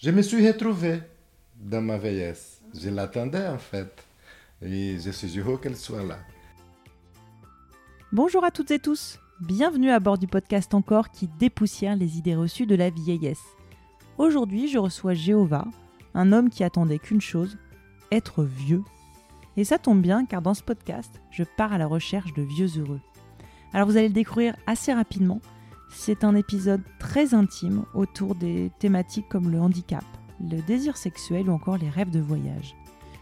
Je me suis retrouvé dans ma vieillesse. Je l'attendais en fait. Et je suis heureux qu'elle soit là. Bonjour à toutes et tous. Bienvenue à bord du podcast Encore qui dépoussière les idées reçues de la vieillesse. Aujourd'hui, je reçois Jéhovah, un homme qui attendait qu'une chose, être vieux. Et ça tombe bien car dans ce podcast, je pars à la recherche de vieux heureux. Alors vous allez le découvrir assez rapidement. C'est un épisode très intime autour des thématiques comme le handicap, le désir sexuel ou encore les rêves de voyage.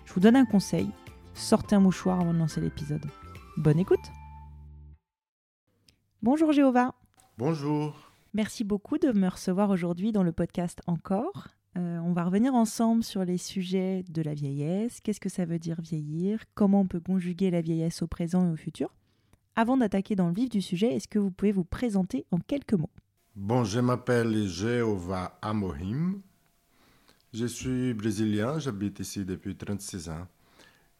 Je vous donne un conseil, sortez un mouchoir avant de lancer l'épisode. Bonne écoute Bonjour Jéhovah Bonjour Merci beaucoup de me recevoir aujourd'hui dans le podcast Encore. Euh, on va revenir ensemble sur les sujets de la vieillesse, qu'est-ce que ça veut dire vieillir, comment on peut conjuguer la vieillesse au présent et au futur? Avant d'attaquer dans le vif du sujet, est-ce que vous pouvez vous présenter en quelques mots? Bon, je m'appelle Jéhovah Amohim. Je suis brésilien, j'habite ici depuis 36 ans.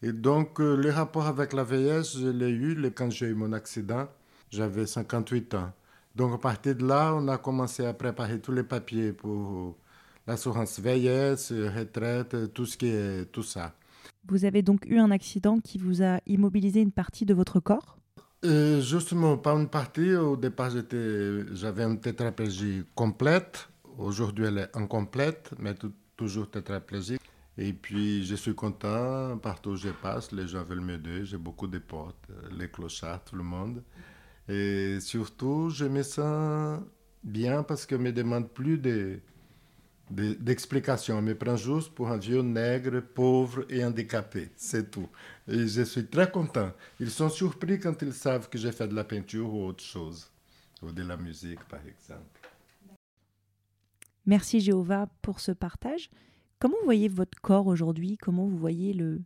Et donc, euh, le rapport avec la vieillesse, je l'ai eu quand j'ai eu mon accident. J'avais 58 ans. Donc, à partir de là, on a commencé à préparer tous les papiers pour l'assurance vieillesse, retraite, tout ce qui est tout ça. Vous avez donc eu un accident qui vous a immobilisé une partie de votre corps? Euh, justement, pas une partie. Au départ, j'avais une tétraplégie complète. Aujourd'hui, elle est incomplète, mais toujours tétraplégique. Et puis, je suis content. Partout où je passe, les gens veulent m'aider. J'ai beaucoup de potes, les clochards, tout le monde. Et surtout, je me sens bien parce qu'on ne me demande plus de d'explication, me prend juste pour un vieux nègre, pauvre et handicapé. C'est tout. Et je suis très content. Ils sont surpris quand ils savent que j'ai fait de la peinture ou autre chose, ou de la musique par exemple. Merci Jéhovah pour ce partage. Comment vous voyez votre corps aujourd'hui? Comment vous voyez le,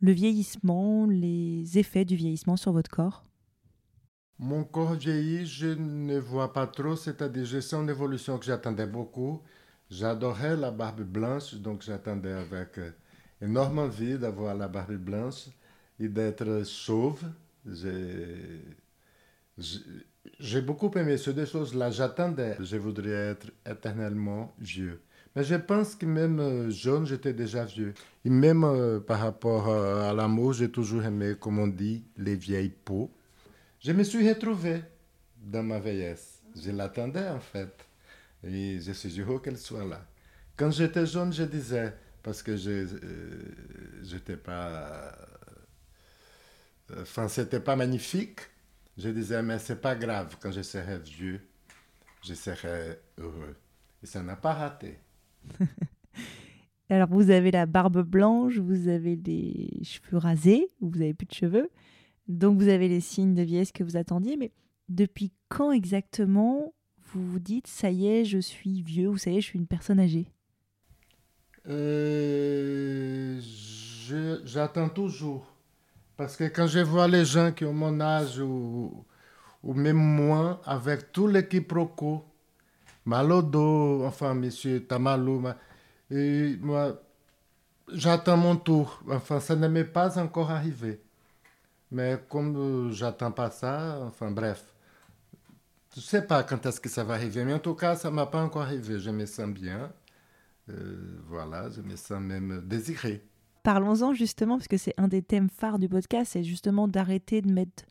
le vieillissement, les effets du vieillissement sur votre corps? Mon corps vieillit, je ne vois pas trop, c'est-à-dire je sens une évolution que j'attendais beaucoup. J'adorais la barbe blanche, donc j'attendais avec euh, énorme envie d'avoir la barbe blanche et d'être chauve. J'ai beaucoup aimé ces deux choses-là. J'attendais. Je voudrais être éternellement vieux. Mais je pense que même euh, jeune, j'étais déjà vieux. Et même euh, par rapport à l'amour, j'ai toujours aimé, comme on dit, les vieilles peaux. Je me suis retrouvé dans ma vieillesse. Je l'attendais en fait. Et je suis heureux qu'elle soit là. Quand j'étais jeune, je disais, parce que je n'étais euh, pas. Euh, enfin, c'était pas magnifique. Je disais, mais c'est pas grave, quand je serai vieux, je serai heureux. Et ça n'a pas raté. Alors, vous avez la barbe blanche, vous avez les cheveux rasés, vous avez plus de cheveux. Donc, vous avez les signes de vieillesse que vous attendiez. Mais depuis quand exactement vous dites, ça y est, je suis vieux ou ça y est, je suis une personne âgée euh, J'attends toujours. Parce que quand je vois les gens qui ont mon âge ou, même moi, avec tout les quiproquos, Malodo, enfin, monsieur Tamalou, moi, j'attends mon tour. Enfin, ça ne m'est pas encore arrivé. Mais comme euh, j'attends pas ça, enfin, bref. Je ne sais pas quand est-ce que ça va arriver, mais en tout cas, ça ne m'a pas encore arrivé. Je me sens bien. Euh, voilà, je me sens même désiré. Parlons-en justement, parce que c'est un des thèmes phares du podcast, c'est justement d'arrêter de mettre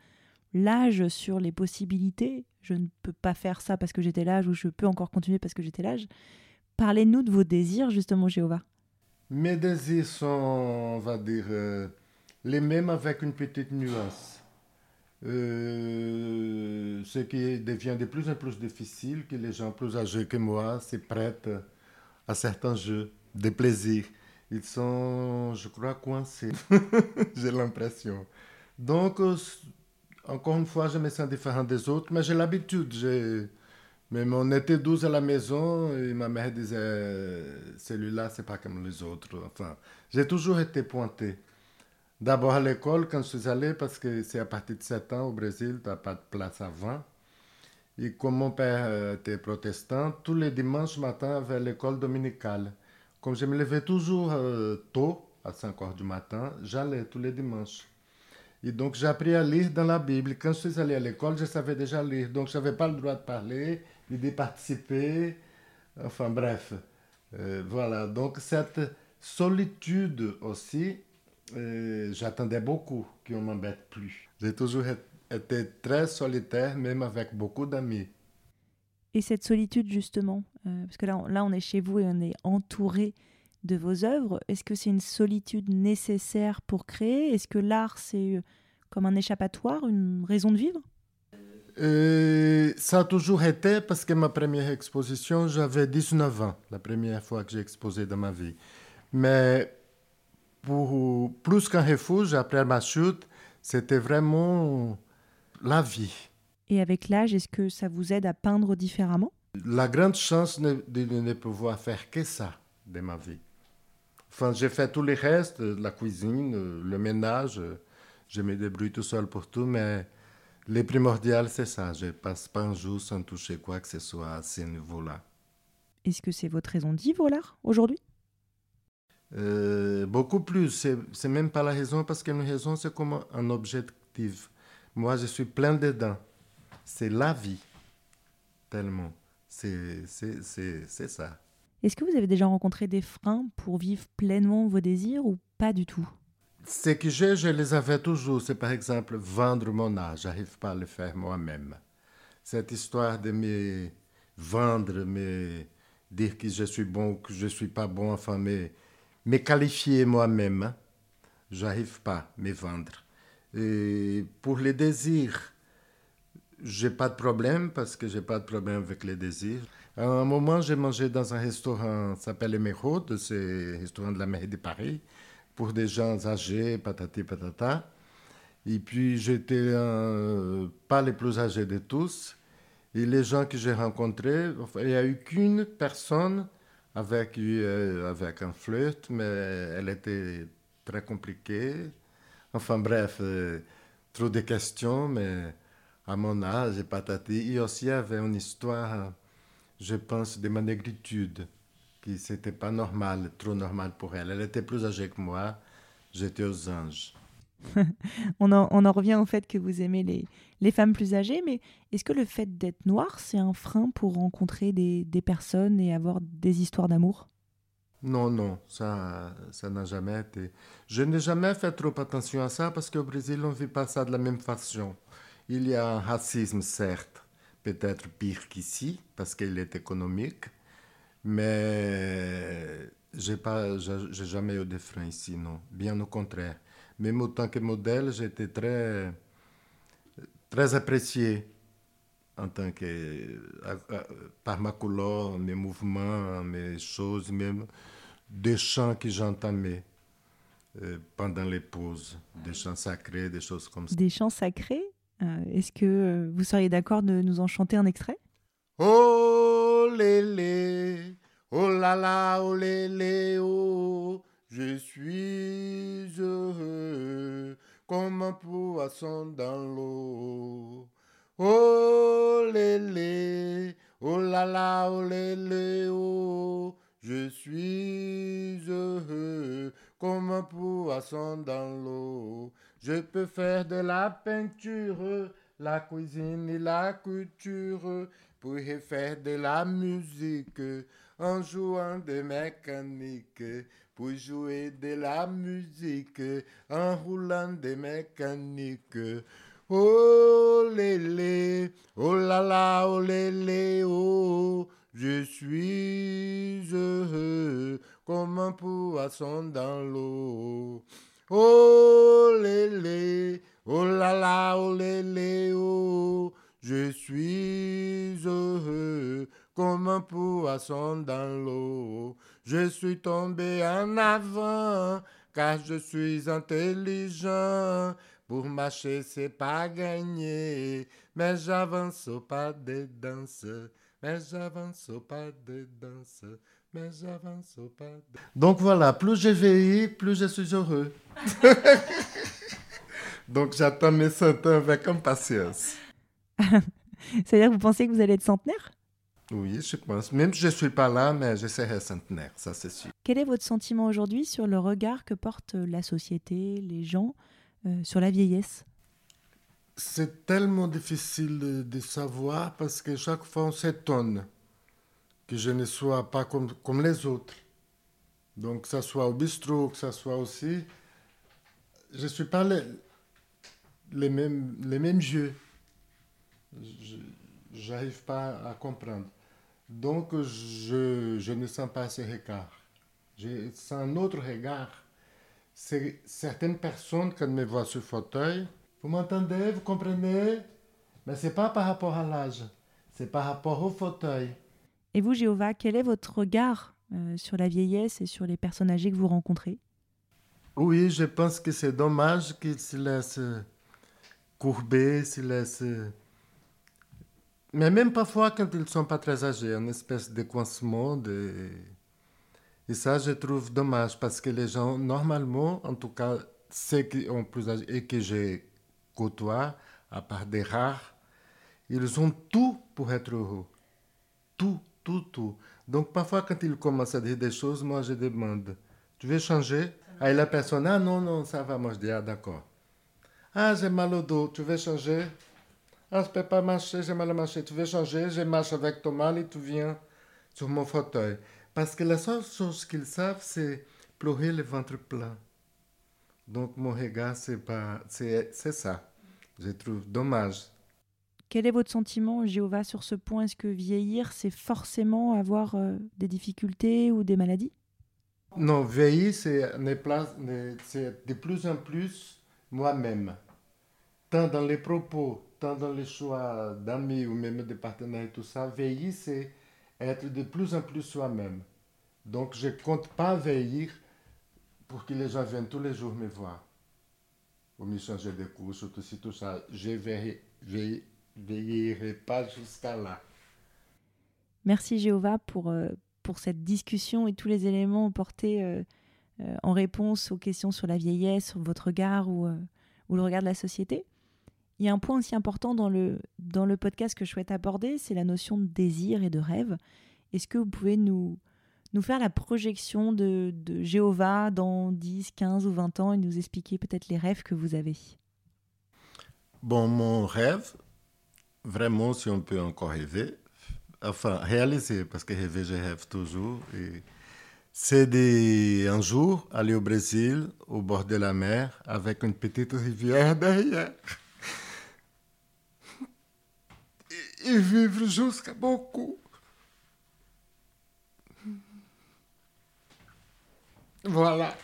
l'âge sur les possibilités. Je ne peux pas faire ça parce que j'étais l'âge, ou je peux encore continuer parce que j'étais l'âge. Parlez-nous de vos désirs, justement, Jéhovah. Mes désirs sont, on va dire, euh, les mêmes avec une petite nuance. Euh, ce qui devient de plus en plus difficile, que les gens plus âgés que moi se prêtent à certains jeux de plaisir. Ils sont, je crois, coincés. j'ai l'impression. Donc, euh, encore une fois, je me sens différent des autres, mais j'ai l'habitude. Même on était 12 à la maison et ma mère disait celui-là, c'est pas comme les autres. Enfin, j'ai toujours été pointé. D'abord à l'école, quand je suis allé, parce que c'est à partir de 7 ans au Brésil, tu n'as pas de place avant. Et comme mon père euh, était protestant, tous les dimanches matin vers l'école dominicale. Comme je me levais toujours euh, tôt, à 5 heures du matin, j'allais tous les dimanches. Et donc j'ai appris à lire dans la Bible. Quand je suis allé à l'école, je savais déjà lire. Donc je n'avais pas le droit de parler, ni de participer. Enfin bref. Euh, voilà, donc cette solitude aussi, j'attendais beaucoup qu'on m'embête plus. J'ai toujours été très solitaire, même avec beaucoup d'amis. Et cette solitude, justement, euh, parce que là, là, on est chez vous et on est entouré de vos œuvres, est-ce que c'est une solitude nécessaire pour créer? Est-ce que l'art, c'est comme un échappatoire, une raison de vivre? Euh, ça a toujours été parce que ma première exposition, j'avais 19 ans, la première fois que j'ai exposé dans ma vie. Mais pour plus qu'un refuge, après ma chute, c'était vraiment la vie. Et avec l'âge, est-ce que ça vous aide à peindre différemment? La grande chance de, ne pouvoir faire que ça de ma vie. Enfin, j'ai fait tous les restes, la cuisine, le ménage, je me débrouille tout seul pour tout, mais le primordial, c'est ça. Je passe pas un jour sans toucher quoi que ce soit à ce niveau-là. Est-ce que c'est votre raison vivre, l'art, aujourd'hui? Euh, Beaucoup plus. C'est même pas la raison, parce qu'une raison, c'est comme un objectif. Moi, je suis plein dedans. C'est la vie. Tellement. C'est ça. Est-ce que vous avez déjà rencontré des freins pour vivre pleinement vos désirs ou pas du tout? Ce que j'ai, je les avais toujours. C'est par exemple vendre mon art. J'arrive pas à le faire moi-même. Cette histoire de me vendre, me dire que je suis bon ou que je suis pas bon, enfin, me, me qualifier moi-même, hein. j'arrive pas à me vendre. Et pour les désirs, j'ai pas de problème parce que j'ai pas de problème avec les désirs. À un moment, j'ai mangé dans un restaurant, s'appelle Émeraude, c'est restaurant de la mairie de Paris pour des gens âgés, patati patata. Et puis j'étais pas les plus âgés de tous. Et les gens que j'ai rencontrés, il n'y a eu qu'une personne avec, euh, avec un flirt, mais elle était très compliquée. Enfin bref, euh, trop de questions, mais à mon âge, patati. Et aussi, il y avait une histoire, je pense, de ma négritude que c'était pas normal, trop normal pour elle. Elle était plus âgée que moi, j'étais aux anges. on, en, revient au fait que vous aimez les, femmes plus âgées, mais est-ce que le fait d'être noir, c'est un frein pour rencontrer des, des personnes et avoir des histoires d'amour? Non, non, ça ça n'a jamais été. Je n'ai jamais fait trop attention à ça parce qu'au Brésil, on ne vit pas ça de la même façon. Il y a un racisme, certes, peut-être pire qu'ici, parce qu'il est économique, mais j'ai pas, j'ai jamais eu de frein ici, non. Bien au contraire. Même en tant que modèle, j'étais très, très apprécié en tant que, par ma couleur, mes mouvements, mes choses, même des chants que j'entamais euh, pendant les pauses, des chants sacrés, des choses comme ça. Des chants sacrés euh, Est-ce que vous seriez d'accord de nous en chanter un extrait? Oh lélé, oh là là, oh lélé, oh, je suis heureux comme un poisson dans l'eau. Oh lélé, oh là là, oh lélé, oh, je suis heureux comme un poisson dans l'eau. Je peux faire de la peinture, la cuisine et la couture. Pour faire de la musique en jouant de mécanique, pour jouer de la musique en roulant des mécaniques. Oh lélé, oh là là, oh lélé, oh, je suis heureux comme un poisson dans l'eau. Oh lélé, oh là là, oh lélé, oh, je suis heureux comme un poisson dans l'eau. Je suis tombé en avant car je suis intelligent. Pour marcher, c'est pas gagner, mais j'avance au pas de danse. Mais j'avance au pas de danse. Mais j'avance au pas de... Donc voilà, plus je vieillis, plus je suis heureux. Donc j'attends mes cent ans avec impatience. C'est-à-dire que vous pensez que vous allez être centenaire? Oui, je pense. Même si je ne suis pas là, mais je serai centenaire, ça c'est sûr. Quel est votre sentiment aujourd'hui sur le regard que porte la société, les gens, euh, sur la vieillesse? C'est tellement difficile de, savoir parce que chaque fois on s'étonne que je ne sois pas comme, comme les autres. Donc, que ce soit au bistrot, que ce soit aussi. Je ne suis pas les, les, mêmes, les mêmes jeux. Je n'arrive pas à comprendre. Donc, je, je ne sens pas ce regard. Je sens un autre regard. C'est certaines personnes, quand me voient sur fauteuil, vous m'entendez, vous comprenez? Mais ce n'est pas par rapport à l'âge, c'est par rapport au fauteuil. Et vous, Jéhovah, quel est votre regard euh, sur la vieillesse et sur les personnes âgées que vous rencontrez? Oui, je pense que c'est dommage qu'ils se laissent courber, se laissent mais même parfois, quand ils ne sont pas très âgés, une espèce de coincement. De... Et ça, je trouve dommage parce que les gens, normalement, en tout cas, ceux qui ont plus âgés et que j'ai côtoie, à part des rares, ils ont tout pour être heureux. Tout, tout, tout. Donc parfois, quand ils commencent à dire des choses, moi, je demande, tu veux changer? Ah, la personne, ah non, non, ça va. Moi, je dis, ah d'accord. Ah, j'ai mal au dos, tu veux changer? Ah, je peux pas marcher, j'ai mal à marcher. Tu veux changer Je marche avec ton mal et tu viens sur mon fauteuil. Parce que la seule chose qu'ils savent, c'est pleurer le ventre plein. Donc mon regard, c'est pas, c'est, ça. Je trouve dommage. Quel est votre sentiment, Jéhovah, sur ce point? Est-ce que vieillir, c'est forcément avoir euh, des difficultés ou des maladies? Non, vieillir, c'est, c'est de plus en plus moi-même. Tant dans les propos, tant dans les choix d'amis ou même de partenaires et tout ça, veiller, c'est être de plus en plus soi-même. Donc, je ne compte pas veiller pour que les gens viennent tous les jours me voir ou me changer de couche ou tout, tout ça. Je ne veillerai pas jusqu'à là. Merci Jéhovah pour, euh, pour cette discussion et tous les éléments portés euh, euh, en réponse aux questions sur la vieillesse, sur votre regard ou le regard de la société. Il y a un point aussi important dans le, dans le podcast que je souhaite aborder, c'est la notion de désir et de rêve. Est-ce que vous pouvez nous, nous faire la projection de, de Jéhovah dans 10, 15 ou 20 ans et nous expliquer peut-être les rêves que vous avez? Bon, mon rêve, vraiment, si on peut encore rêver, enfin, réaliser, parce que rêver, je rêve toujours. Et c'est un jour aller au Brésil, au bord de la mer, avec une petite rivière derrière. Et vivre jusqu'à beaucoup. Voilà.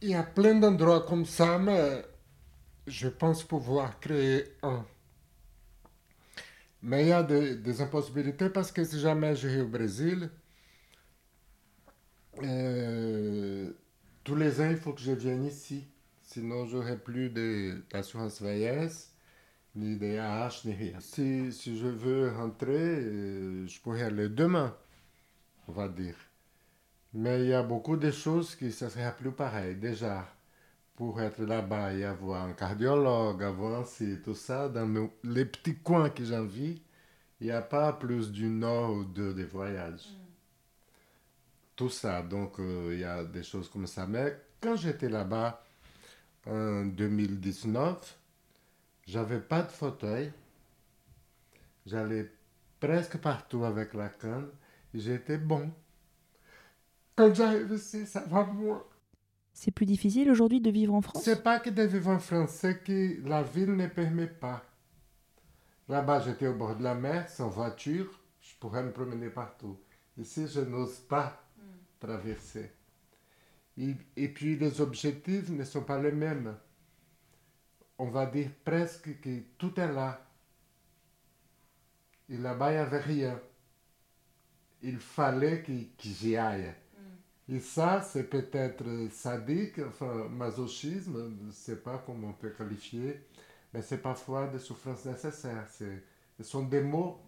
Il y a plein d'endroits comme ça, mais je pense pouvoir créer un. Mais il y a des, impossibilités parce que si jamais j'irai au Brésil, euh, tous les ans, il faut que je vienne ici. Sinon, j'aurai plus d'assurance vieillesse ni DAH, ni rien. Si, si je veux rentrer, euh, je pourrais aller demain, on va dire. Mais il y a beaucoup de choses qui ne seraient plus pareil. Déjà, pour être là-bas et avoir un cardiologue, avoir un site, tout ça, dans les petits coins que j'envie, il n'y a pas plus d'une heure ou deux de voyage. Mm. Tout ça, donc euh, il y a des choses comme ça. Mais quand j'étais là-bas en 2019, j'avais pas de fauteuil. J'allais presque partout avec la canne. J'étais bon. Quand j'arrive ici, ça va moins. C'est plus difficile aujourd'hui de vivre en France? C'est pas que de vivre en France, c'est que la ville ne permet pas. Là-bas, j'étais au bord de la mer, sans voiture, je pourrais me promener partout. Ici, je n'ose pas hmm. traverser. et, puis, les objectifs ne sont pas les mêmes on va dire presque que tout est là. Et là-bas, il n'y avait rien. Il fallait que, j'y aille. Mm. Et ça, c'est peut-être sadique, enfin, masochisme, je ne sais pas comment on peut qualifier, mais c'est parfois des souffrances nécessaires. Ce sont des mots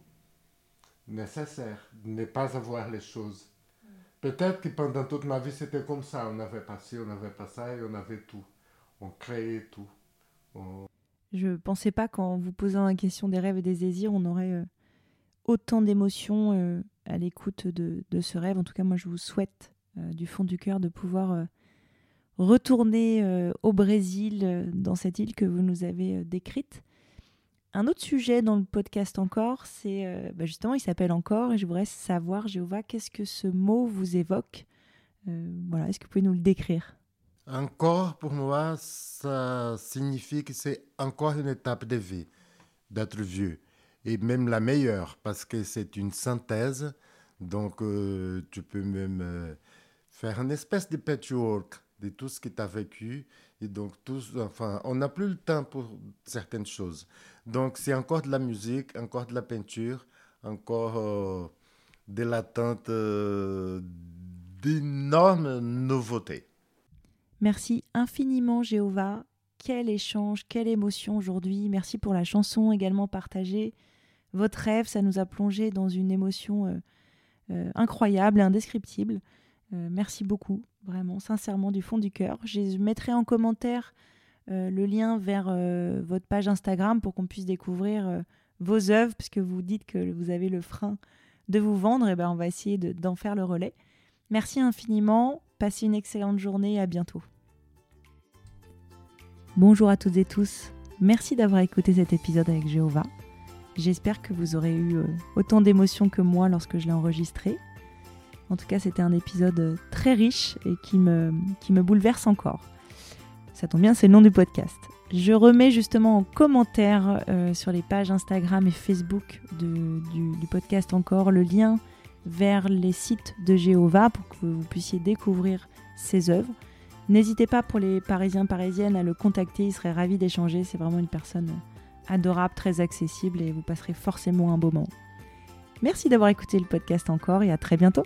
nécessaires, de ne pas avoir les choses. Mm. Peut-être que pendant toute ma vie, c'était comme ça. On n'avait pas ci, on n'avait pas ça, et on avait tout. On créait tout. Je ne pensais pas qu'en vous posant la question des rêves et des désirs, on aurait euh, autant d'émotions euh, à l'écoute de, ce rêve. En tout cas, moi, je vous souhaite euh, du fond du cœur de pouvoir retourner au Brésil, dans cette île que vous nous avez décrite. Un autre sujet dans le podcast encore, c'est bah, justement, il s'appelle encore, et je voudrais savoir, Jéhovah, qu'est-ce que ce mot vous évoque? Voilà, est-ce que vous pouvez nous le décrire? Encore, pour moi, ça signifie que c'est encore une étape de vie, d'être vieux, et même la meilleure, parce que c'est une synthèse, donc euh, tu peux même faire une espèce de patchwork de tout ce que tu as vécu. Et donc, tous, enfin, on n'a plus le temps pour certaines choses. Donc, c'est encore de la musique, encore de la peinture, encore euh, de l'attente euh, d'énormes nouveautés. Merci infiniment, Jéhovah. Quel échange, quelle émotion aujourd'hui. Merci pour la chanson également partagée. Votre rêve, ça nous a plongé dans une émotion euh, incroyable, indescriptible. merci beaucoup vraiment, sincèrement, du fond du cœur. Je mettrai en commentaire euh, le lien vers euh, votre page Instagram pour qu'on puisse découvrir euh, vos œuvres, puisque vous dites que vous avez le frein de vous vendre, et ben on va essayer d'en faire le relais. Merci infiniment, passez une excellente journée et à bientôt. Bonjour à toutes et tous, merci d'avoir écouté cet épisode avec Jéhovah. J'espère que vous aurez eu autant d'émotions que moi lorsque je l'ai enregistré. En tout cas, c'était un épisode très riche et qui me, bouleverse encore. Ça tombe bien, c'est le nom du podcast. Je remets justement en commentaire euh, sur les pages Instagram et Facebook du, podcast encore le lien vers les sites de Jéhovah pour que vous puissiez découvrir ses œuvres. N'hésitez pas pour les Parisiens Parisiennes à le contacter, il serait ravi d'échanger. C'est vraiment une personne adorable, très accessible et vous passerez forcément un beau moment. Merci d'avoir écouté le podcast encore et à très bientôt.